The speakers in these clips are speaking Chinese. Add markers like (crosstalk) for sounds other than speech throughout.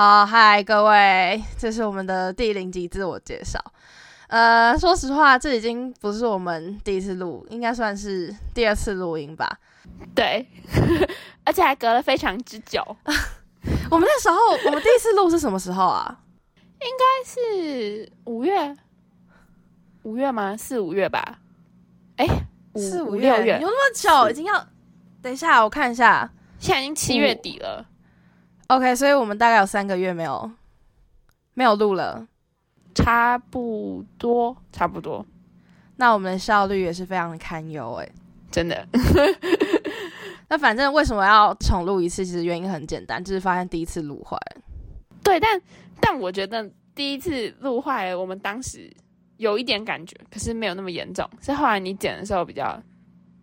好，嗨，各位，这是我们的第零集自我介绍。呃，说实话，这已经不是我们第一次录，应该算是第二次录音吧。对，(laughs) 而且还隔了非常之久。(laughs) 我们那时候，我们第一次录是什么时候啊？(laughs) 应该是五月，五月吗？四五月吧？哎，四五六月，有那么久？已经要等一下，我看一下，现在已经七月底了。OK，所以我们大概有三个月没有没有录了，差不多，差不多。那我们的效率也是非常的堪忧，哎，真的。(laughs) 那反正为什么要重录一次？其实原因很简单，就是发现第一次录坏了。对，但但我觉得第一次录坏了，我们当时有一点感觉，可是没有那么严重，是后来你剪的时候比较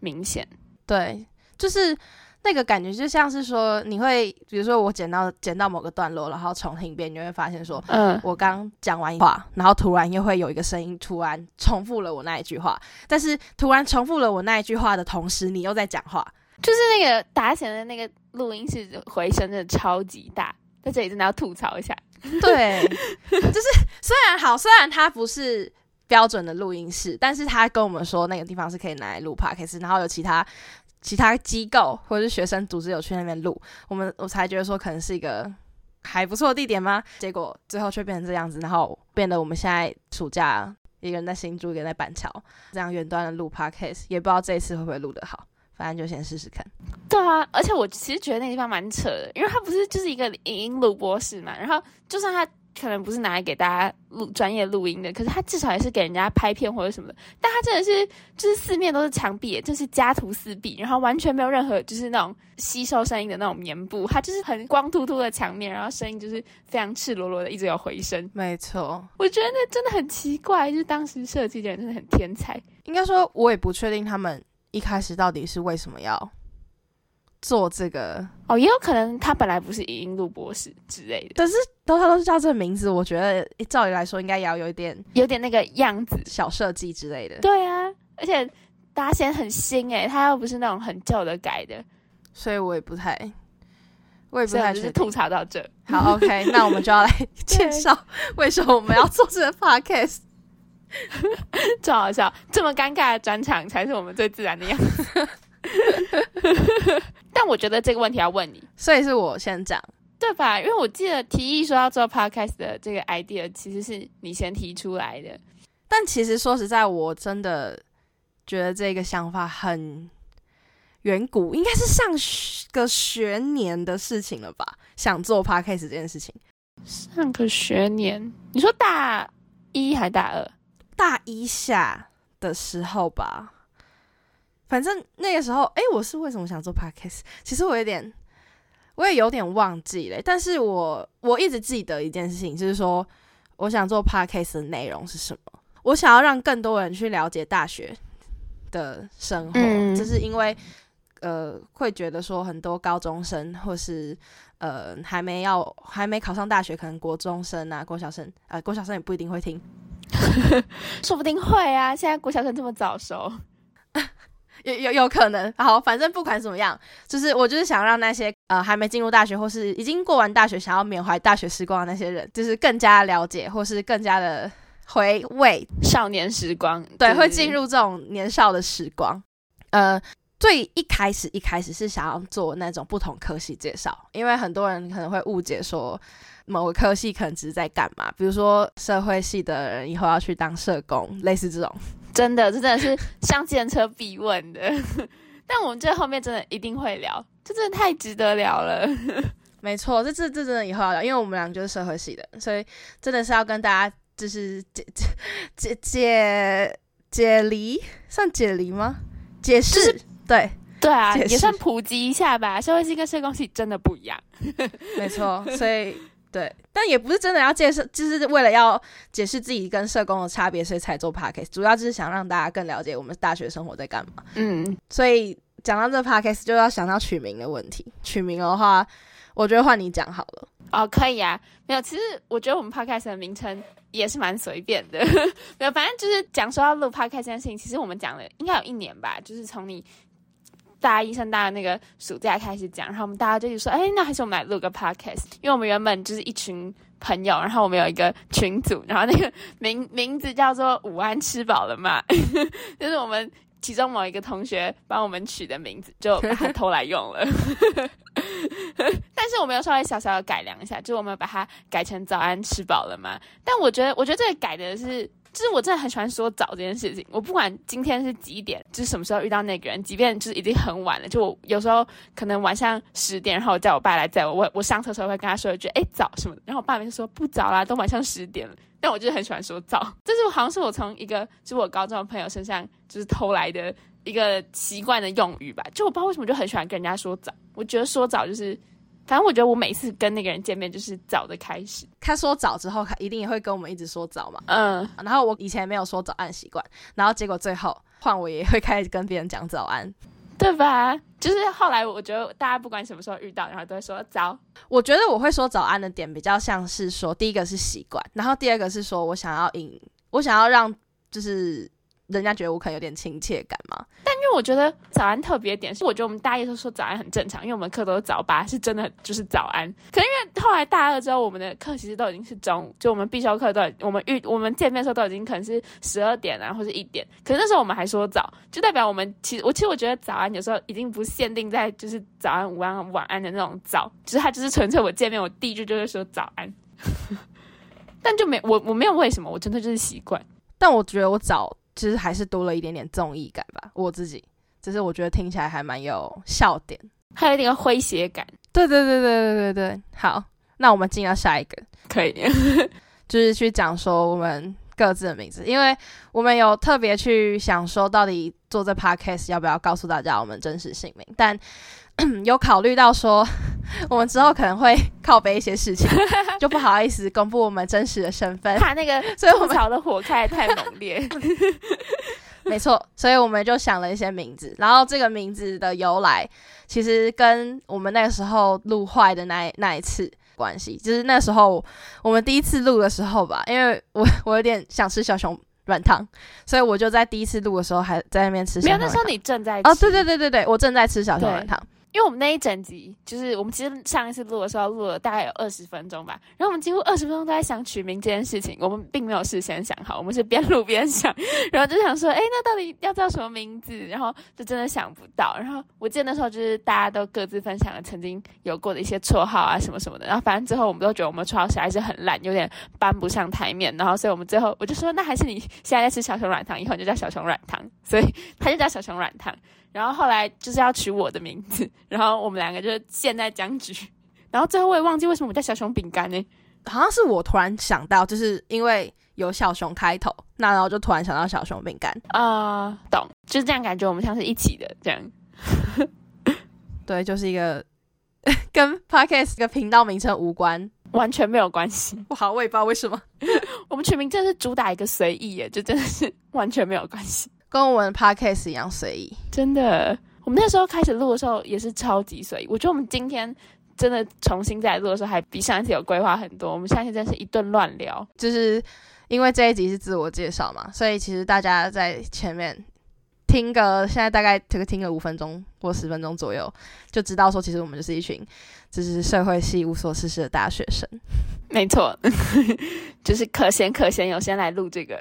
明显。对，就是那个感觉，就像是说，你会比如说我剪到剪到某个段落，然后重听一遍，你会发现说，嗯，我刚讲完话，然后突然又会有一个声音突然重复了我那一句话，但是突然重复了我那一句话的同时，你又在讲话。就是那个打起来的那个录音室回声真的超级大，在这里真的要吐槽一下。对，就是虽然好，虽然它不是标准的录音室，但是他跟我们说那个地方是可以拿来录 podcast，然后有其他其他机构或者是学生组织有去那边录，我们我才觉得说可能是一个还不错的地点吗？结果最后却变成这样子，然后变得我们现在暑假一个人在新竹，一个人在板桥，这样远端的录 podcast，也不知道这一次会不会录得好。反正就先试试看。对啊，而且我其实觉得那地方蛮扯的，因为它不是就是一个影音录播室嘛。然后就算它可能不是拿来给大家录专业录音的，可是他至少也是给人家拍片或者什么的。但他真的是就是四面都是墙壁，就是家徒四壁，然后完全没有任何就是那种吸收声音的那种棉布，它就是很光秃秃的墙面，然后声音就是非常赤裸裸的，一直有回声。没错，我觉得那真的很奇怪，就是当时设计的人真的很天才。应该说，我也不确定他们。一开始到底是为什么要做这个？哦，也有可能他本来不是影音录博士之类的，但是都他都是叫这个名字，我觉得照理来说应该也要有一点有点那个样子，小设计之类的。对啊，而且大家现在很新诶，他又不是那种很旧的改的，所以我也不太，我也不太是吐槽到这。好，OK，(laughs) 那我们就要来介绍为什么我们要做这个 Podcast。(laughs) 最好笑，这么尴尬的转场才是我们最自然的样子。(laughs) (laughs) 但我觉得这个问题要问你，所以是我先讲，对吧？因为我记得提议说要做 podcast 的这个 idea，其实是你先提出来的。但其实说实在，我真的觉得这个想法很远古，应该是上个学年的事情了吧？想做 podcast 这件事情，上个学年，你说大一还大二？大一下的时候吧，反正那个时候，哎，我是为什么想做 podcast？其实我有点，我也有点忘记了。但是我我一直记得一件事情，就是说，我想做 podcast 的内容是什么？我想要让更多人去了解大学的生活，就是因为，呃，会觉得说很多高中生或是呃还没要还没考上大学，可能国中生啊、国小生，呃，国小生也不一定会听。(laughs) 说不定会啊！现在国小生这么早熟，有有有可能。好，反正不管怎么样，就是我就是想让那些呃还没进入大学或是已经过完大学想要缅怀大学时光的那些人，就是更加了解或是更加的回味少年时光。对，会进入这种年少的时光。呃，最一开始一开始是想要做那种不同科系介绍，因为很多人可能会误解说。某个科系可能只是在干嘛？比如说社会系的人以后要去当社工，类似这种。真的，这真的是上自行车必问的。(laughs) 但我们这后面真的一定会聊，这真的太值得聊了。(laughs) 没错，这这这真的以后要聊，因为我们俩就是社会系的，所以真的是要跟大家就是解解解解离，算解离吗？解释对对啊，也算普及一下吧。社会系跟社工系真的不一样。(laughs) 没错，所以。对，但也不是真的要介绍，就是为了要解释自己跟社工的差别，所以才做 podcast。主要就是想让大家更了解我们大学生活在干嘛。嗯，所以讲到这 podcast，就要想到取名的问题。取名的话，我觉得换你讲好了。哦，可以啊，没有，其实我觉得我们 podcast 的名称也是蛮随便的。(laughs) 没有，反正就是讲说要录 podcast 这件事情，其实我们讲了应该有一年吧，就是从你大一上大的那个暑假开始讲，然后我们大家就说，哎，那还是我们来录个 podcast，因为我们原本就是一群朋友，然后我们有一个群组，然后那个名名字叫做“午安吃饱了吗”，(laughs) 就是我们其中某一个同学帮我们取的名字，就把它偷来用了。(laughs) 但是我们有稍微小小的改良一下，就我们把它改成“早安吃饱了吗”。但我觉得，我觉得这个改的是。就是我真的很喜欢说早这件事情，我不管今天是几点，就是什么时候遇到那个人，即便就是已经很晚了，就我有时候可能晚上十点，然后叫我爸来载我，我我上车时候会跟他说一句，哎早什么的，然后我爸就说不早啦，都晚上十点了。但我就是很喜欢说早，(laughs) 这是好像是我从一个就是我高中的朋友身上就是偷来的一个习惯的用语吧，就我不知道为什么就很喜欢跟人家说早，我觉得说早就是。反正我觉得我每次跟那个人见面就是早的开始。他说早之后，他一定也会跟我们一直说早嘛。嗯。然后我以前没有说早安习惯，然后结果最后换我也会开始跟别人讲早安，对吧？就是后来我觉得大家不管什么时候遇到，然后都会说早。我觉得我会说早安的点比较像是说，第一个是习惯，然后第二个是说我想要引，我想要让就是。人家觉得我可能有点亲切感嘛？但因为我觉得早安特别点是，我觉得我们大一的时候说早安很正常，因为我们课都是早八，是真的就是早安。可因为后来大二之后，我们的课其实都已经是中午，就我们必修课都我们遇我们见面的时候都已经可能是十二点啊，或者一点。可是那时候我们还说早，就代表我们其实我其实我觉得早安有时候已经不限定在就是早安、午安、晚安的那种早，就是他就是纯粹我见面我第一句就会说早安，(laughs) 但就没我我没有为什么，我真的就是习惯。但我觉得我早。其实还是多了一点点综艺感吧，我自己，只是我觉得听起来还蛮有笑点，还有一点诙谐感。对对对对对对对，好，那我们进到下一个，可以，(laughs) 就是去讲说我们各自的名字，因为我们有特别去想说，到底做这 podcast 要不要告诉大家我们真实姓名，但。(clears throat) 有考虑到说，(laughs) 我们之后可能会靠背一些事情，(laughs) 就不好意思公布我们真实的身份，怕那个 (laughs) 吐槽的火开太猛烈。没错，所以我们就想了一些名字，然后这个名字的由来，其实跟我们那个时候录坏的那那一次关系，就是那时候我们第一次录的时候吧，因为我我有点想吃小熊。软糖，所以我就在第一次录的时候还在那边吃。没有，那时候你正在哦，对对对对对，我正在吃小熊软糖。因为我们那一整集，就是我们其实上一次录的时候录了大概有二十分钟吧，然后我们几乎二十分钟都在想取名这件事情，我们并没有事先想好，我们是边录边想，(laughs) 然后就想说，哎，那到底要叫什么名字？然后就真的想不到。然后我记得那时候就是大家都各自分享了曾经有过的一些绰号啊什么什么的，然后反正最后我们都觉得我们绰号实在是很烂，有点搬不上台面，然后所以我们最后我就说，那还是你现在在吃小熊软糖，以后你就叫小熊软糖，所以他就叫小熊软糖。然后后来就是要取我的名字，然后我们两个就陷在僵局。然后最后我也忘记为什么我叫小熊饼干呢？好像是我突然想到，就是因为有小熊开头，那然后就突然想到小熊饼干啊，懂？就是这样感觉，我们像是一起的这样。(laughs) 对，就是一个跟 podcast 这个频道名称无关，完全没有关系。(laughs) 不好，我也不知道为什么。我们取名真的是主打一个随意耶，就真的是完全没有关系。跟我们 podcast 一样随意，真的。我们那时候开始录的时候也是超级随意。我觉得我们今天真的重新再录的时候，还比上一次有规划很多。我们上一次真是一顿乱聊，就是因为这一集是自我介绍嘛，所以其实大家在前面听个，现在大概这个听个五分钟或十分钟左右，就知道说其实我们就是一群就是社会系无所事事的大学生。没错，(laughs) 就是可闲可闲，有先来录这个。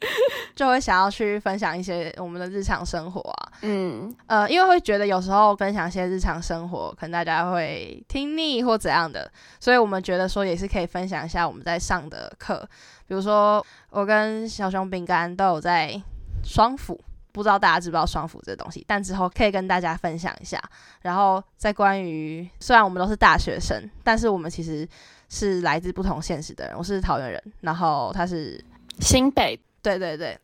(laughs) 就会想要去分享一些我们的日常生活啊，嗯，呃，因为会觉得有时候分享一些日常生活，可能大家会听腻或怎样的，所以我们觉得说也是可以分享一下我们在上的课，比如说我跟小熊饼干都有在双辅，不知道大家知不知道双辅这个东西，但之后可以跟大家分享一下。然后在关于虽然我们都是大学生，但是我们其实是来自不同现实的人，我是桃园人，然后他是新北。对对对，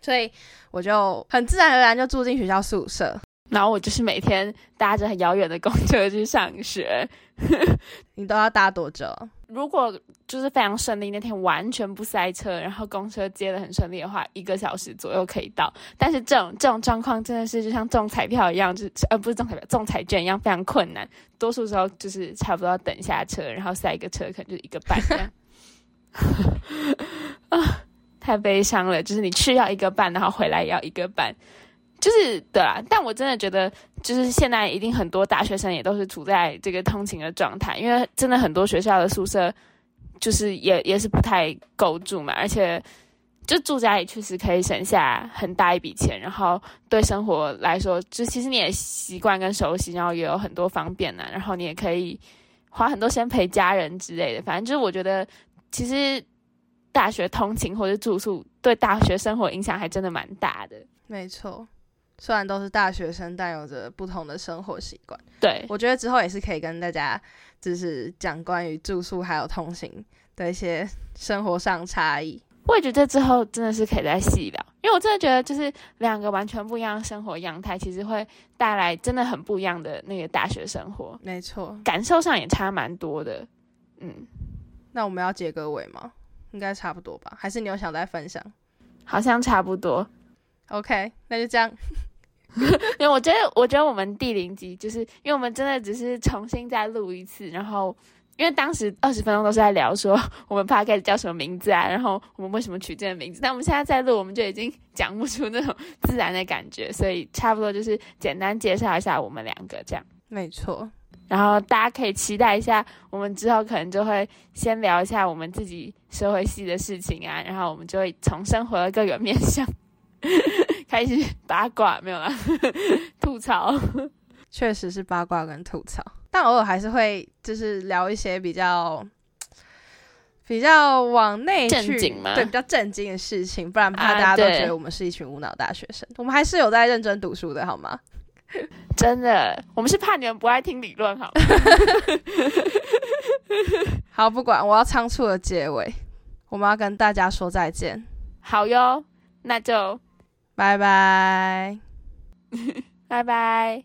所以我就很自然而然就住进学校宿舍，然后我就是每天搭着很遥远的公车去上学。(laughs) 你都要搭多久？如果就是非常顺利，那天完全不塞车，然后公车接的很顺利的话，一个小时左右可以到。但是这种这种状况真的是就像中彩票一样，就呃不是中彩票，中彩券一样非常困难。多数时候就是差不多要等下车，然后塞一个车可能就一个半这样。(laughs) 太悲伤了，就是你去要一个半，然后回来也要一个半，就是对啦，但我真的觉得，就是现在一定很多大学生也都是处在这个通勤的状态，因为真的很多学校的宿舍就是也也是不太够住嘛，而且就住家里确实可以省下很大一笔钱，然后对生活来说，就其实你也习惯跟熟悉，然后也有很多方便呢，然后你也可以花很多时间陪家人之类的，反正就是我觉得其实大学通勤或者住宿对大学生活影响还真的蛮大的。没错，虽然都是大学生，但有着不同的生活习惯。对，我觉得之后也是可以跟大家就是讲关于住宿还有通行的一些生活上差异。我也觉得之后真的是可以再细聊，因为我真的觉得就是两个完全不一样的生活样态，其实会带来真的很不一样的那个大学生活，没错，感受上也差蛮多的。嗯，那我们要结个尾吗？应该差不多吧？还是你有想再分享？好像差不多。OK，那就这样。(laughs) 因为我觉得，我觉得我们第零集就是因为我们真的只是重新再录一次，然后因为当时二十分钟都是在聊说我们 p a s 叫什么名字啊，然后我们为什么取这个名字，但我们现在在录，我们就已经讲不出那种自然的感觉，所以差不多就是简单介绍一下我们两个这样。没错，然后大家可以期待一下，我们之后可能就会先聊一下我们自己社会系的事情啊，然后我们就会从生活的各个面向 (laughs) 开始八卦，没有啦，(laughs) 吐槽。确实是八卦跟吐槽，但偶尔还是会就是聊一些比较比较往内去，正经吗对，比较正经的事情，不然怕啊大家都觉得我们是一群无脑大学生。我们还是有在认真读书的，好吗？(laughs) 真的，我们是怕你们不爱听理论，好吗？(laughs) 好，不管，我要仓促的结尾，我们要跟大家说再见，好哟，那就拜拜。(laughs) 拜拜。